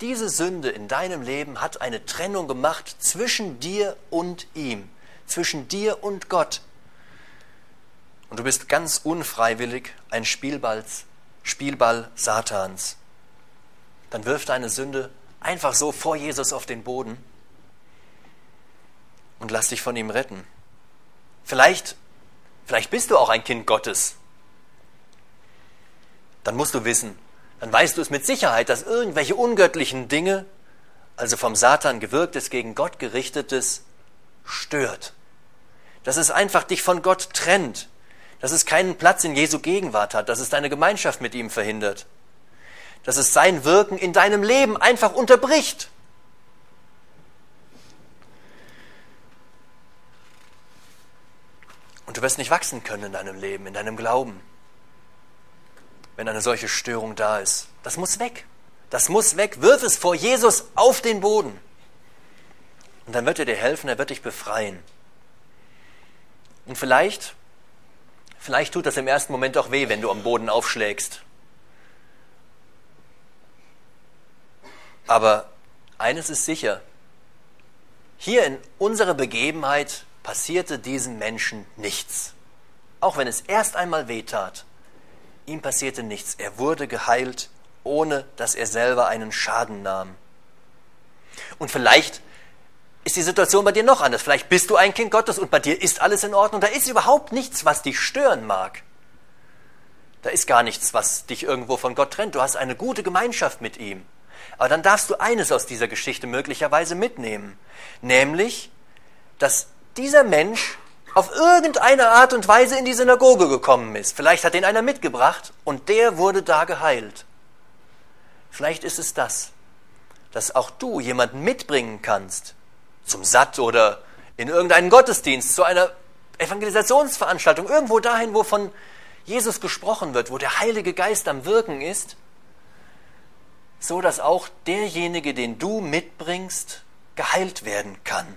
Diese Sünde in deinem Leben hat eine Trennung gemacht zwischen dir und ihm, zwischen dir und Gott. Und du bist ganz unfreiwillig ein Spielball, Spielball Satans. Dann wirf deine Sünde einfach so vor Jesus auf den Boden und lass dich von ihm retten. Vielleicht, vielleicht bist du auch ein Kind Gottes. Dann musst du wissen, dann weißt du es mit Sicherheit, dass irgendwelche ungöttlichen Dinge, also vom Satan gewirktes, gegen Gott gerichtetes, stört. Dass es einfach dich von Gott trennt. Dass es keinen Platz in Jesu Gegenwart hat. Dass es deine Gemeinschaft mit ihm verhindert. Dass es sein Wirken in deinem Leben einfach unterbricht. Du wirst nicht wachsen können in deinem Leben, in deinem Glauben wenn eine solche Störung da ist. Das muss weg. Das muss weg. Wirf es vor Jesus auf den Boden. Und dann wird er dir helfen, er wird dich befreien. Und vielleicht, vielleicht tut das im ersten Moment auch weh, wenn du am Boden aufschlägst. Aber eines ist sicher. Hier in unserer Begebenheit passierte diesem Menschen nichts. Auch wenn es erst einmal weh tat. Ihm passierte nichts. Er wurde geheilt, ohne dass er selber einen Schaden nahm. Und vielleicht ist die Situation bei dir noch anders. Vielleicht bist du ein Kind Gottes und bei dir ist alles in Ordnung. Da ist überhaupt nichts, was dich stören mag. Da ist gar nichts, was dich irgendwo von Gott trennt. Du hast eine gute Gemeinschaft mit ihm. Aber dann darfst du eines aus dieser Geschichte möglicherweise mitnehmen. Nämlich, dass dieser Mensch auf irgendeine Art und Weise in die Synagoge gekommen ist. Vielleicht hat ihn einer mitgebracht und der wurde da geheilt. Vielleicht ist es das, dass auch du jemanden mitbringen kannst zum Satt oder in irgendeinen Gottesdienst, zu einer Evangelisationsveranstaltung, irgendwo dahin, wo von Jesus gesprochen wird, wo der Heilige Geist am Wirken ist, so dass auch derjenige, den du mitbringst, geheilt werden kann.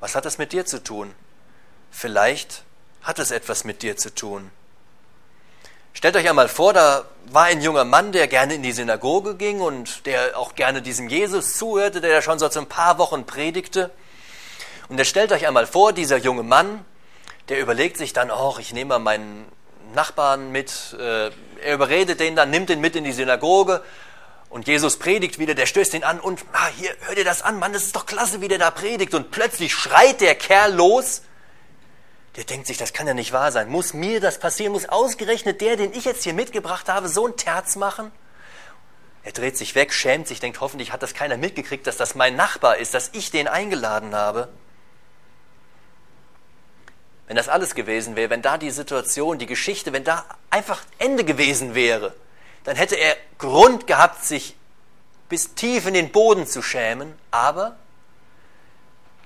Was hat das mit dir zu tun? Vielleicht hat es etwas mit dir zu tun. Stellt euch einmal vor, da war ein junger Mann, der gerne in die Synagoge ging und der auch gerne diesem Jesus zuhörte, der ja schon seit so ein paar Wochen predigte. Und er stellt euch einmal vor, dieser junge Mann, der überlegt sich dann, oh, ich nehme mal meinen Nachbarn mit, äh, er überredet den dann, nimmt ihn mit in die Synagoge und Jesus predigt wieder, der stößt ihn an und, ah, hier, hör dir das an, Mann, das ist doch klasse, wie der da predigt. Und plötzlich schreit der Kerl los. Der denkt sich, das kann ja nicht wahr sein. Muss mir das passieren? Muss ausgerechnet der, den ich jetzt hier mitgebracht habe, so ein Terz machen? Er dreht sich weg, schämt sich, denkt, hoffentlich hat das keiner mitgekriegt, dass das mein Nachbar ist, dass ich den eingeladen habe. Wenn das alles gewesen wäre, wenn da die Situation, die Geschichte, wenn da einfach Ende gewesen wäre, dann hätte er Grund gehabt, sich bis tief in den Boden zu schämen. Aber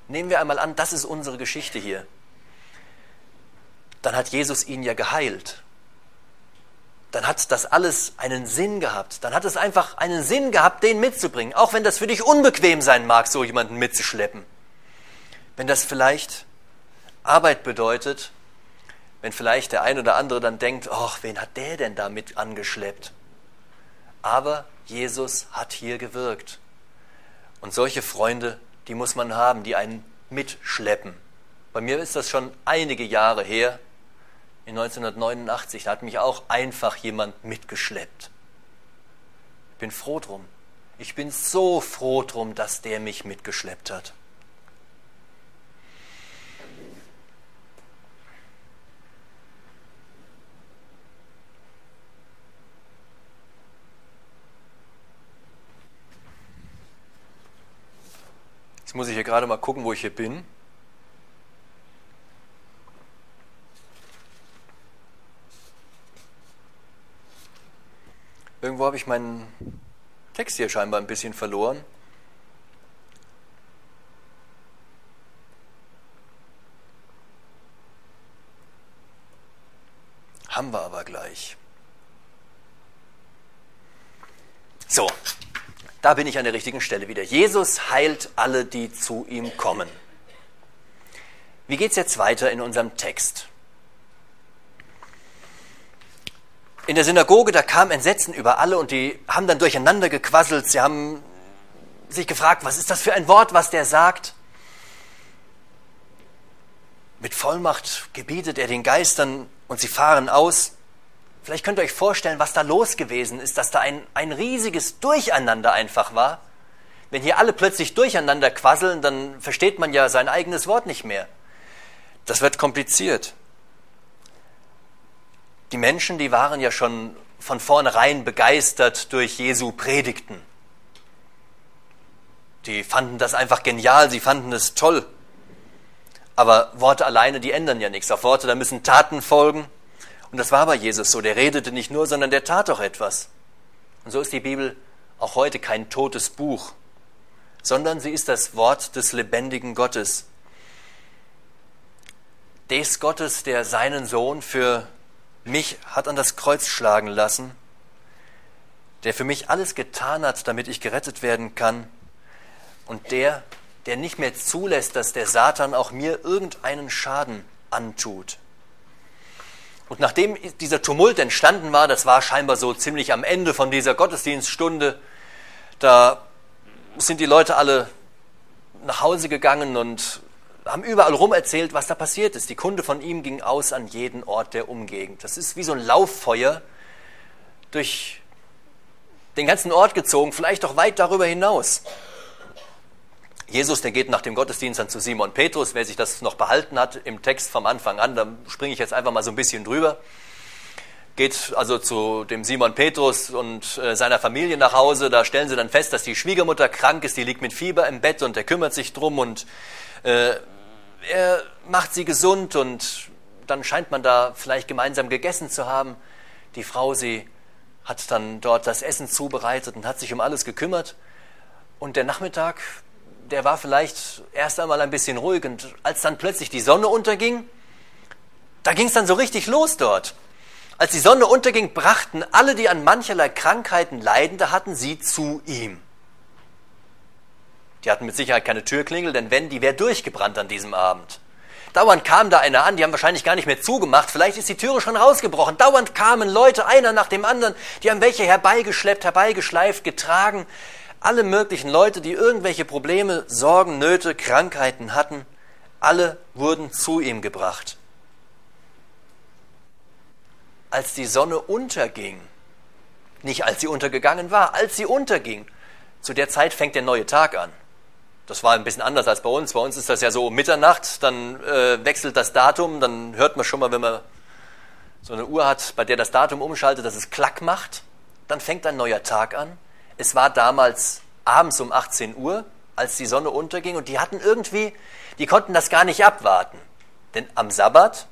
nehmen wir einmal an, das ist unsere Geschichte hier. Dann hat Jesus ihn ja geheilt. Dann hat das alles einen Sinn gehabt. Dann hat es einfach einen Sinn gehabt, den mitzubringen. Auch wenn das für dich unbequem sein mag, so jemanden mitzuschleppen. Wenn das vielleicht Arbeit bedeutet, wenn vielleicht der ein oder andere dann denkt, ach, wen hat der denn da mit angeschleppt? Aber Jesus hat hier gewirkt. Und solche Freunde, die muss man haben, die einen mitschleppen. Bei mir ist das schon einige Jahre her. In 1989, da hat mich auch einfach jemand mitgeschleppt. Ich bin froh drum. Ich bin so froh drum, dass der mich mitgeschleppt hat. Jetzt muss ich hier gerade mal gucken, wo ich hier bin. Irgendwo habe ich meinen Text hier scheinbar ein bisschen verloren. Haben wir aber gleich. So, da bin ich an der richtigen Stelle wieder. Jesus heilt alle, die zu ihm kommen. Wie geht es jetzt weiter in unserem Text? In der Synagoge, da kam Entsetzen über alle und die haben dann durcheinander gequasselt. Sie haben sich gefragt, was ist das für ein Wort, was der sagt? Mit Vollmacht gebietet er den Geistern und sie fahren aus. Vielleicht könnt ihr euch vorstellen, was da los gewesen ist, dass da ein, ein riesiges Durcheinander einfach war. Wenn hier alle plötzlich durcheinander quasseln, dann versteht man ja sein eigenes Wort nicht mehr. Das wird kompliziert. Die Menschen, die waren ja schon von vornherein begeistert durch Jesu Predigten. Die fanden das einfach genial, sie fanden es toll. Aber Worte alleine, die ändern ja nichts. Auf Worte, da müssen Taten folgen. Und das war bei Jesus so. Der redete nicht nur, sondern der tat auch etwas. Und so ist die Bibel auch heute kein totes Buch, sondern sie ist das Wort des lebendigen Gottes. Des Gottes, der seinen Sohn für mich hat an das Kreuz schlagen lassen, der für mich alles getan hat, damit ich gerettet werden kann, und der, der nicht mehr zulässt, dass der Satan auch mir irgendeinen Schaden antut. Und nachdem dieser Tumult entstanden war, das war scheinbar so ziemlich am Ende von dieser Gottesdienststunde, da sind die Leute alle nach Hause gegangen und haben überall rum erzählt, was da passiert ist. Die Kunde von ihm ging aus an jeden Ort der Umgegend. Das ist wie so ein Lauffeuer durch den ganzen Ort gezogen, vielleicht auch weit darüber hinaus. Jesus, der geht nach dem Gottesdienst dann zu Simon Petrus. Wer sich das noch behalten hat im Text vom Anfang an, da springe ich jetzt einfach mal so ein bisschen drüber. Geht also zu dem Simon Petrus und äh, seiner Familie nach Hause. Da stellen sie dann fest, dass die Schwiegermutter krank ist. Die liegt mit Fieber im Bett und er kümmert sich drum und äh, er macht sie gesund und dann scheint man da vielleicht gemeinsam gegessen zu haben. Die Frau, sie hat dann dort das Essen zubereitet und hat sich um alles gekümmert. Und der Nachmittag, der war vielleicht erst einmal ein bisschen ruhig und als dann plötzlich die Sonne unterging, da ging es dann so richtig los dort. Als die Sonne unterging, brachten alle, die an mancherlei Krankheiten leiden, da hatten sie zu ihm. Die hatten mit Sicherheit keine Türklingel, denn wenn, die wäre durchgebrannt an diesem Abend. Dauernd kam da einer an, die haben wahrscheinlich gar nicht mehr zugemacht. Vielleicht ist die Türe schon rausgebrochen. Dauernd kamen Leute, einer nach dem anderen. Die haben welche herbeigeschleppt, herbeigeschleift, getragen. Alle möglichen Leute, die irgendwelche Probleme, Sorgen, Nöte, Krankheiten hatten, alle wurden zu ihm gebracht. Als die Sonne unterging, nicht als sie untergegangen war, als sie unterging, zu der Zeit fängt der neue Tag an. Das war ein bisschen anders als bei uns. Bei uns ist das ja so Mitternacht, dann äh, wechselt das Datum, dann hört man schon mal, wenn man so eine Uhr hat, bei der das Datum umschaltet, dass es Klack macht. Dann fängt ein neuer Tag an. Es war damals abends um 18 Uhr, als die Sonne unterging und die hatten irgendwie, die konnten das gar nicht abwarten. Denn am Sabbat,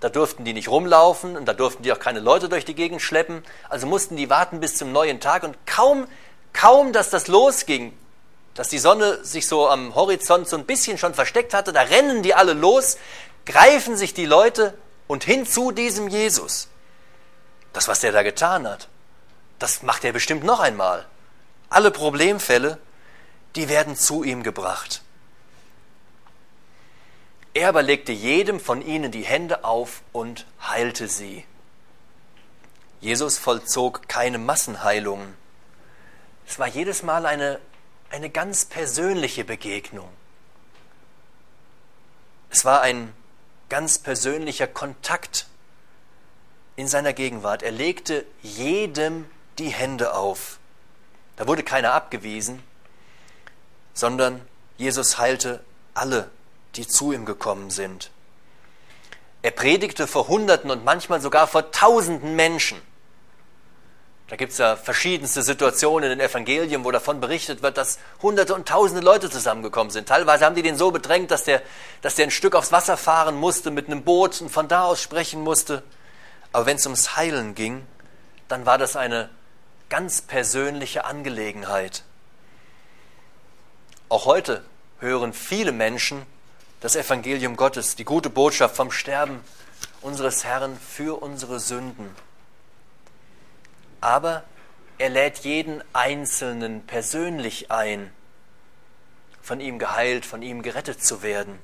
da durften die nicht rumlaufen und da durften die auch keine Leute durch die Gegend schleppen. Also mussten die warten bis zum neuen Tag und kaum, kaum, dass das losging, dass die Sonne sich so am Horizont so ein bisschen schon versteckt hatte, da rennen die alle los, greifen sich die Leute und hin zu diesem Jesus. Das, was der da getan hat, das macht er bestimmt noch einmal. Alle Problemfälle, die werden zu ihm gebracht. Er aber legte jedem von ihnen die Hände auf und heilte sie. Jesus vollzog keine Massenheilungen. Es war jedes Mal eine eine ganz persönliche Begegnung. Es war ein ganz persönlicher Kontakt in seiner Gegenwart. Er legte jedem die Hände auf. Da wurde keiner abgewiesen, sondern Jesus heilte alle, die zu ihm gekommen sind. Er predigte vor Hunderten und manchmal sogar vor Tausenden Menschen. Da gibt es ja verschiedenste Situationen in den Evangelien, wo davon berichtet wird, dass hunderte und tausende Leute zusammengekommen sind. Teilweise haben die den so bedrängt, dass der, dass der ein Stück aufs Wasser fahren musste mit einem Boot und von da aus sprechen musste. Aber wenn es ums Heilen ging, dann war das eine ganz persönliche Angelegenheit. Auch heute hören viele Menschen das Evangelium Gottes, die gute Botschaft vom Sterben unseres Herrn für unsere Sünden aber er lädt jeden Einzelnen persönlich ein, von ihm geheilt, von ihm gerettet zu werden.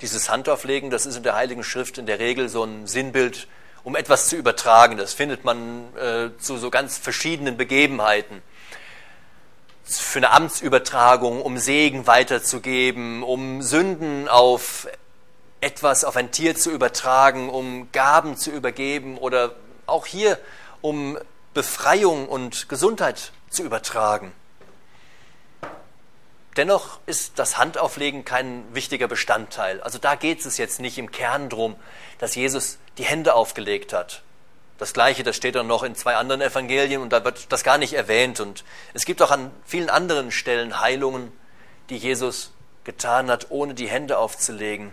Dieses Handauflegen, das ist in der Heiligen Schrift in der Regel so ein Sinnbild, um etwas zu übertragen. Das findet man äh, zu so ganz verschiedenen Begebenheiten. Für eine Amtsübertragung, um Segen weiterzugeben, um Sünden auf etwas, auf ein Tier zu übertragen, um Gaben zu übergeben oder auch hier um Befreiung und Gesundheit zu übertragen. Dennoch ist das Handauflegen kein wichtiger Bestandteil. Also da geht es jetzt nicht im Kern drum, dass Jesus die Hände aufgelegt hat. Das Gleiche, das steht dann noch in zwei anderen Evangelien und da wird das gar nicht erwähnt. Und es gibt auch an vielen anderen Stellen Heilungen, die Jesus getan hat, ohne die Hände aufzulegen.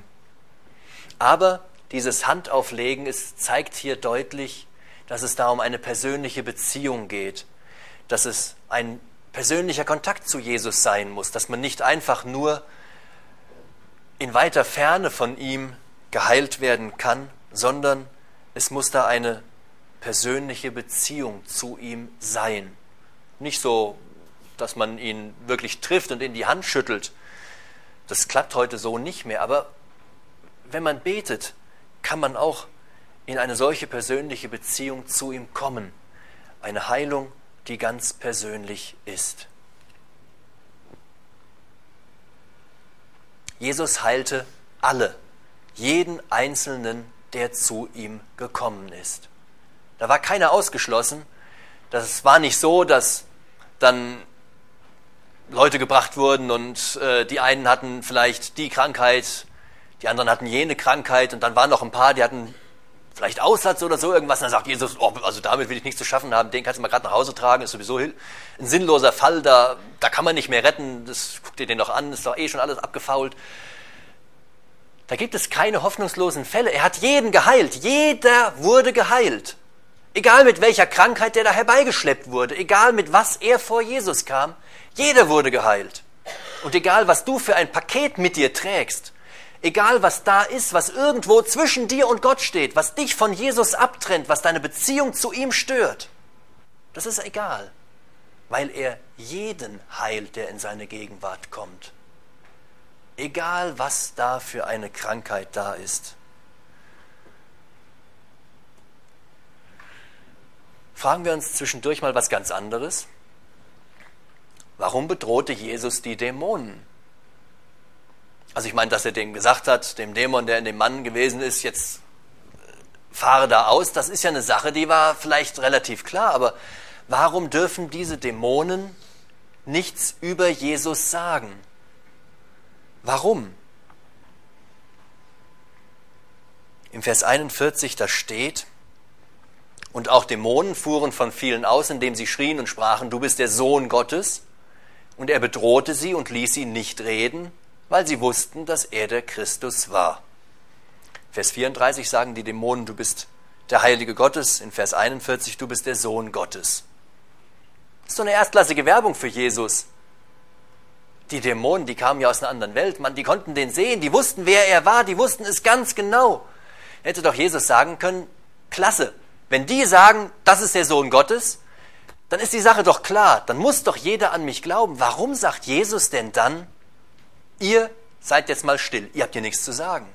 Aber dieses Handauflegen ist, zeigt hier deutlich, dass es da um eine persönliche Beziehung geht, dass es ein persönlicher Kontakt zu Jesus sein muss, dass man nicht einfach nur in weiter Ferne von ihm geheilt werden kann, sondern es muss da eine persönliche Beziehung zu ihm sein. Nicht so, dass man ihn wirklich trifft und in die Hand schüttelt. Das klappt heute so nicht mehr. Aber wenn man betet, kann man auch in eine solche persönliche Beziehung zu ihm kommen. Eine Heilung, die ganz persönlich ist. Jesus heilte alle, jeden Einzelnen, der zu ihm gekommen ist. Da war keiner ausgeschlossen. Das war nicht so, dass dann Leute gebracht wurden und äh, die einen hatten vielleicht die Krankheit, die anderen hatten jene Krankheit und dann waren noch ein paar, die hatten vielleicht Aussatz oder so irgendwas, und dann sagt Jesus, oh, also damit will ich nichts zu schaffen haben, den kannst du mal gerade nach Hause tragen, ist sowieso ein sinnloser Fall, da, da kann man nicht mehr retten, das guck dir den doch an, ist doch eh schon alles abgefault. Da gibt es keine hoffnungslosen Fälle. Er hat jeden geheilt. Jeder wurde geheilt. Egal mit welcher Krankheit der da herbeigeschleppt wurde, egal mit was er vor Jesus kam, jeder wurde geheilt. Und egal was du für ein Paket mit dir trägst, Egal was da ist, was irgendwo zwischen dir und Gott steht, was dich von Jesus abtrennt, was deine Beziehung zu ihm stört, das ist egal, weil er jeden heilt, der in seine Gegenwart kommt. egal was da für eine Krankheit da ist. Fragen wir uns zwischendurch mal was ganz anderes. Warum bedrohte Jesus die Dämonen? Also ich meine, dass er dem gesagt hat, dem Dämon, der in dem Mann gewesen ist, jetzt äh, fahre da aus, das ist ja eine Sache, die war vielleicht relativ klar, aber warum dürfen diese Dämonen nichts über Jesus sagen? Warum? Im Vers 41, da steht, und auch Dämonen fuhren von vielen aus, indem sie schrien und sprachen, du bist der Sohn Gottes. Und er bedrohte sie und ließ sie nicht reden, weil sie wussten, dass er der Christus war. Vers 34 sagen die Dämonen, du bist der Heilige Gottes. In Vers 41, du bist der Sohn Gottes. Das ist so eine erstklassige Werbung für Jesus. Die Dämonen, die kamen ja aus einer anderen Welt, man, die konnten den sehen, die wussten, wer er war, die wussten es ganz genau. Hätte doch Jesus sagen können, klasse, wenn die sagen, das ist der Sohn Gottes, dann ist die Sache doch klar, dann muss doch jeder an mich glauben. Warum sagt Jesus denn dann, ihr seid jetzt mal still, ihr habt hier nichts zu sagen?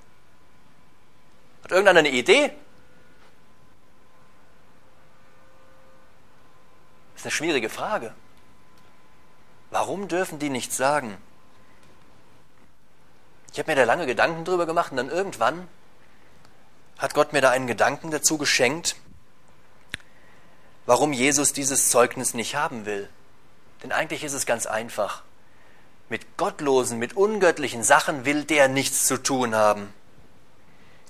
Hat irgendeiner eine Idee? Das ist eine schwierige Frage. Warum dürfen die nichts sagen? Ich habe mir da lange Gedanken drüber gemacht und dann irgendwann hat Gott mir da einen Gedanken dazu geschenkt, warum Jesus dieses Zeugnis nicht haben will. Denn eigentlich ist es ganz einfach. Mit gottlosen, mit ungöttlichen Sachen will der nichts zu tun haben.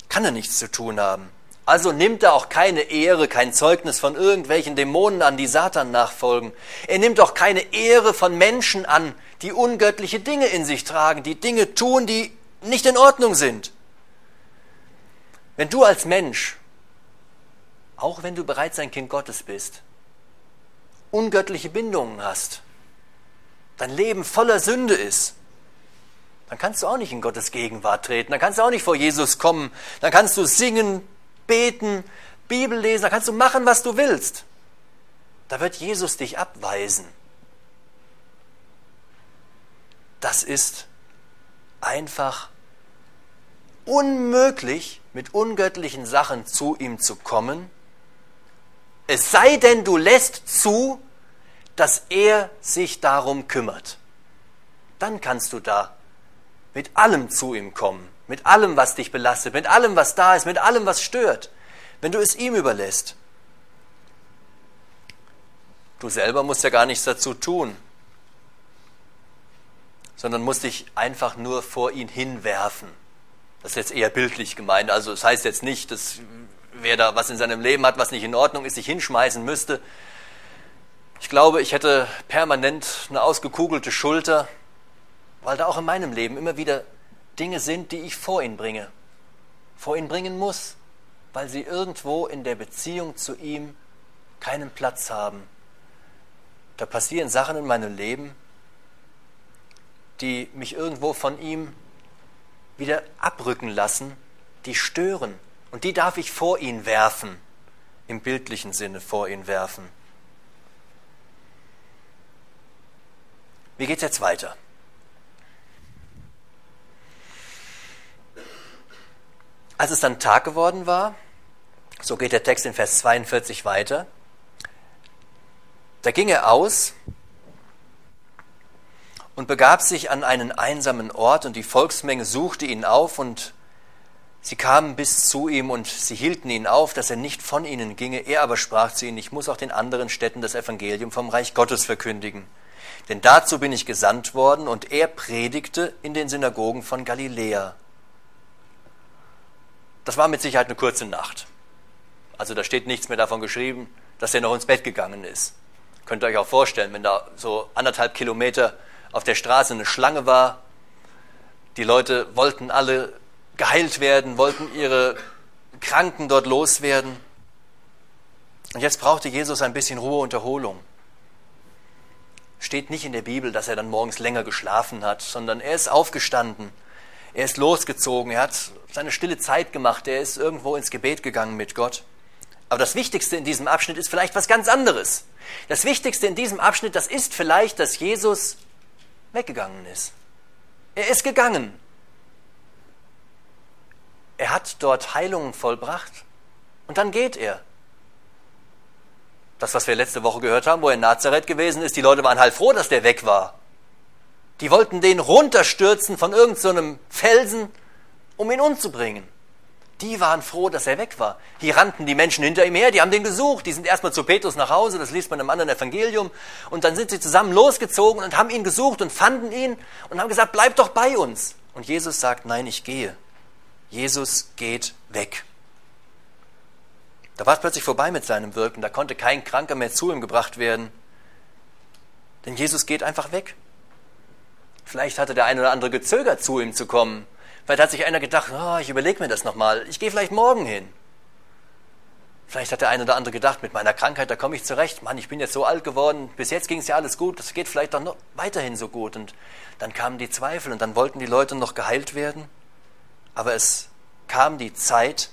Kann er nichts zu tun haben. Also nimmt er auch keine Ehre, kein Zeugnis von irgendwelchen Dämonen an, die Satan nachfolgen. Er nimmt auch keine Ehre von Menschen an, die ungöttliche Dinge in sich tragen, die Dinge tun, die nicht in Ordnung sind. Wenn du als Mensch, auch wenn du bereits ein Kind Gottes bist, ungöttliche Bindungen hast, dein Leben voller Sünde ist, dann kannst du auch nicht in Gottes Gegenwart treten, dann kannst du auch nicht vor Jesus kommen, dann kannst du singen, beten, Bibel lesen, da kannst du machen, was du willst. Da wird Jesus dich abweisen. Das ist einfach unmöglich, mit ungöttlichen Sachen zu ihm zu kommen, es sei denn, du lässt zu, dass er sich darum kümmert. Dann kannst du da mit allem zu ihm kommen mit allem, was dich belastet, mit allem, was da ist, mit allem, was stört, wenn du es ihm überlässt. Du selber musst ja gar nichts dazu tun, sondern musst dich einfach nur vor ihn hinwerfen. Das ist jetzt eher bildlich gemeint. Also es das heißt jetzt nicht, dass wer da was in seinem Leben hat, was nicht in Ordnung ist, sich hinschmeißen müsste. Ich glaube, ich hätte permanent eine ausgekugelte Schulter, weil da auch in meinem Leben immer wieder Dinge sind, die ich vor ihn bringe, vor ihn bringen muss, weil sie irgendwo in der Beziehung zu ihm keinen Platz haben. Da passieren Sachen in meinem Leben, die mich irgendwo von ihm wieder abrücken lassen, die stören. Und die darf ich vor ihn werfen, im bildlichen Sinne vor ihn werfen. Wie geht es jetzt weiter? Als es dann Tag geworden war, so geht der Text in Vers 42 weiter, da ging er aus und begab sich an einen einsamen Ort und die Volksmenge suchte ihn auf und sie kamen bis zu ihm und sie hielten ihn auf, dass er nicht von ihnen ginge. Er aber sprach zu ihnen, ich muss auch den anderen Städten das Evangelium vom Reich Gottes verkündigen. Denn dazu bin ich gesandt worden und er predigte in den Synagogen von Galiläa. Das war mit Sicherheit eine kurze Nacht. Also da steht nichts mehr davon geschrieben, dass er noch ins Bett gegangen ist. Könnt ihr euch auch vorstellen, wenn da so anderthalb Kilometer auf der Straße eine Schlange war, die Leute wollten alle geheilt werden, wollten ihre Kranken dort loswerden. Und jetzt brauchte Jesus ein bisschen Ruhe und Erholung. Steht nicht in der Bibel, dass er dann morgens länger geschlafen hat, sondern er ist aufgestanden er ist losgezogen, er hat seine stille Zeit gemacht, er ist irgendwo ins Gebet gegangen mit Gott. Aber das Wichtigste in diesem Abschnitt ist vielleicht was ganz anderes. Das Wichtigste in diesem Abschnitt, das ist vielleicht, dass Jesus weggegangen ist. Er ist gegangen. Er hat dort Heilungen vollbracht und dann geht er. Das, was wir letzte Woche gehört haben, wo er in Nazareth gewesen ist, die Leute waren halt froh, dass der weg war. Die wollten den runterstürzen von irgendeinem so Felsen, um ihn umzubringen. Die waren froh, dass er weg war. Hier rannten die Menschen hinter ihm her, die haben den gesucht. Die sind erstmal zu Petrus nach Hause, das liest man im anderen Evangelium. Und dann sind sie zusammen losgezogen und haben ihn gesucht und fanden ihn und haben gesagt, bleib doch bei uns. Und Jesus sagt, nein, ich gehe. Jesus geht weg. Da war es plötzlich vorbei mit seinem Wirken. Da konnte kein Kranker mehr zu ihm gebracht werden. Denn Jesus geht einfach weg. Vielleicht hatte der eine oder andere gezögert, zu ihm zu kommen. Vielleicht hat sich einer gedacht, oh, ich überlege mir das nochmal, ich gehe vielleicht morgen hin. Vielleicht hat der eine oder andere gedacht, mit meiner Krankheit, da komme ich zurecht. Mann, ich bin jetzt so alt geworden, bis jetzt ging es ja alles gut, das geht vielleicht doch noch weiterhin so gut. Und dann kamen die Zweifel und dann wollten die Leute noch geheilt werden. Aber es kam die Zeit,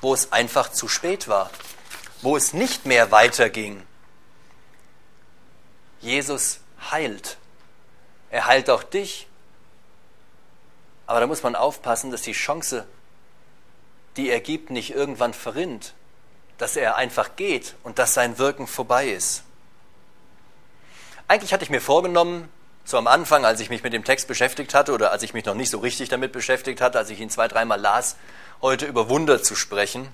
wo es einfach zu spät war, wo es nicht mehr weiterging. Jesus heilt. Er heilt auch dich, aber da muss man aufpassen, dass die Chance, die er gibt, nicht irgendwann verrinnt, dass er einfach geht und dass sein Wirken vorbei ist. Eigentlich hatte ich mir vorgenommen, so am Anfang, als ich mich mit dem Text beschäftigt hatte oder als ich mich noch nicht so richtig damit beschäftigt hatte, als ich ihn zwei, dreimal las, heute über Wunder zu sprechen.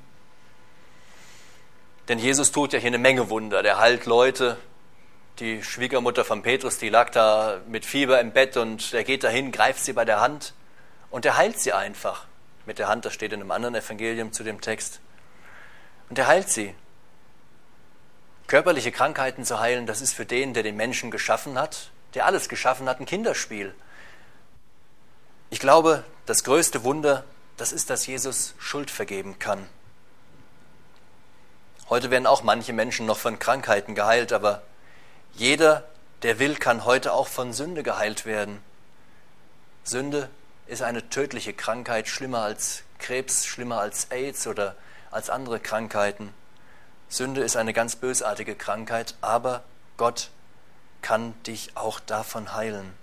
Denn Jesus tut ja hier eine Menge Wunder. Der heilt Leute. Die Schwiegermutter von Petrus, die lag da mit Fieber im Bett und er geht dahin, greift sie bei der Hand und er heilt sie einfach. Mit der Hand, das steht in einem anderen Evangelium zu dem Text. Und er heilt sie. Körperliche Krankheiten zu heilen, das ist für den, der den Menschen geschaffen hat, der alles geschaffen hat, ein Kinderspiel. Ich glaube, das größte Wunder, das ist, dass Jesus Schuld vergeben kann. Heute werden auch manche Menschen noch von Krankheiten geheilt, aber jeder, der will, kann heute auch von Sünde geheilt werden. Sünde ist eine tödliche Krankheit, schlimmer als Krebs, schlimmer als AIDS oder als andere Krankheiten. Sünde ist eine ganz bösartige Krankheit, aber Gott kann dich auch davon heilen.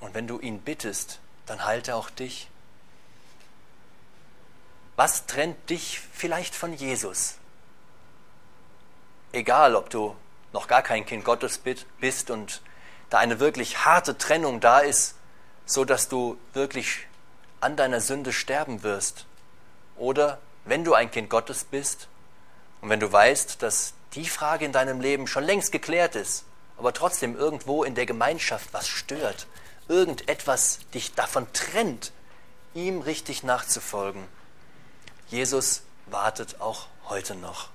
Und wenn du ihn bittest, dann heilt er auch dich. Was trennt dich vielleicht von Jesus? Egal, ob du noch gar kein Kind Gottes bist und da eine wirklich harte Trennung da ist, so dass du wirklich an deiner Sünde sterben wirst. Oder wenn du ein Kind Gottes bist und wenn du weißt, dass die Frage in deinem Leben schon längst geklärt ist, aber trotzdem irgendwo in der Gemeinschaft was stört, irgendetwas dich davon trennt, ihm richtig nachzufolgen. Jesus wartet auch heute noch.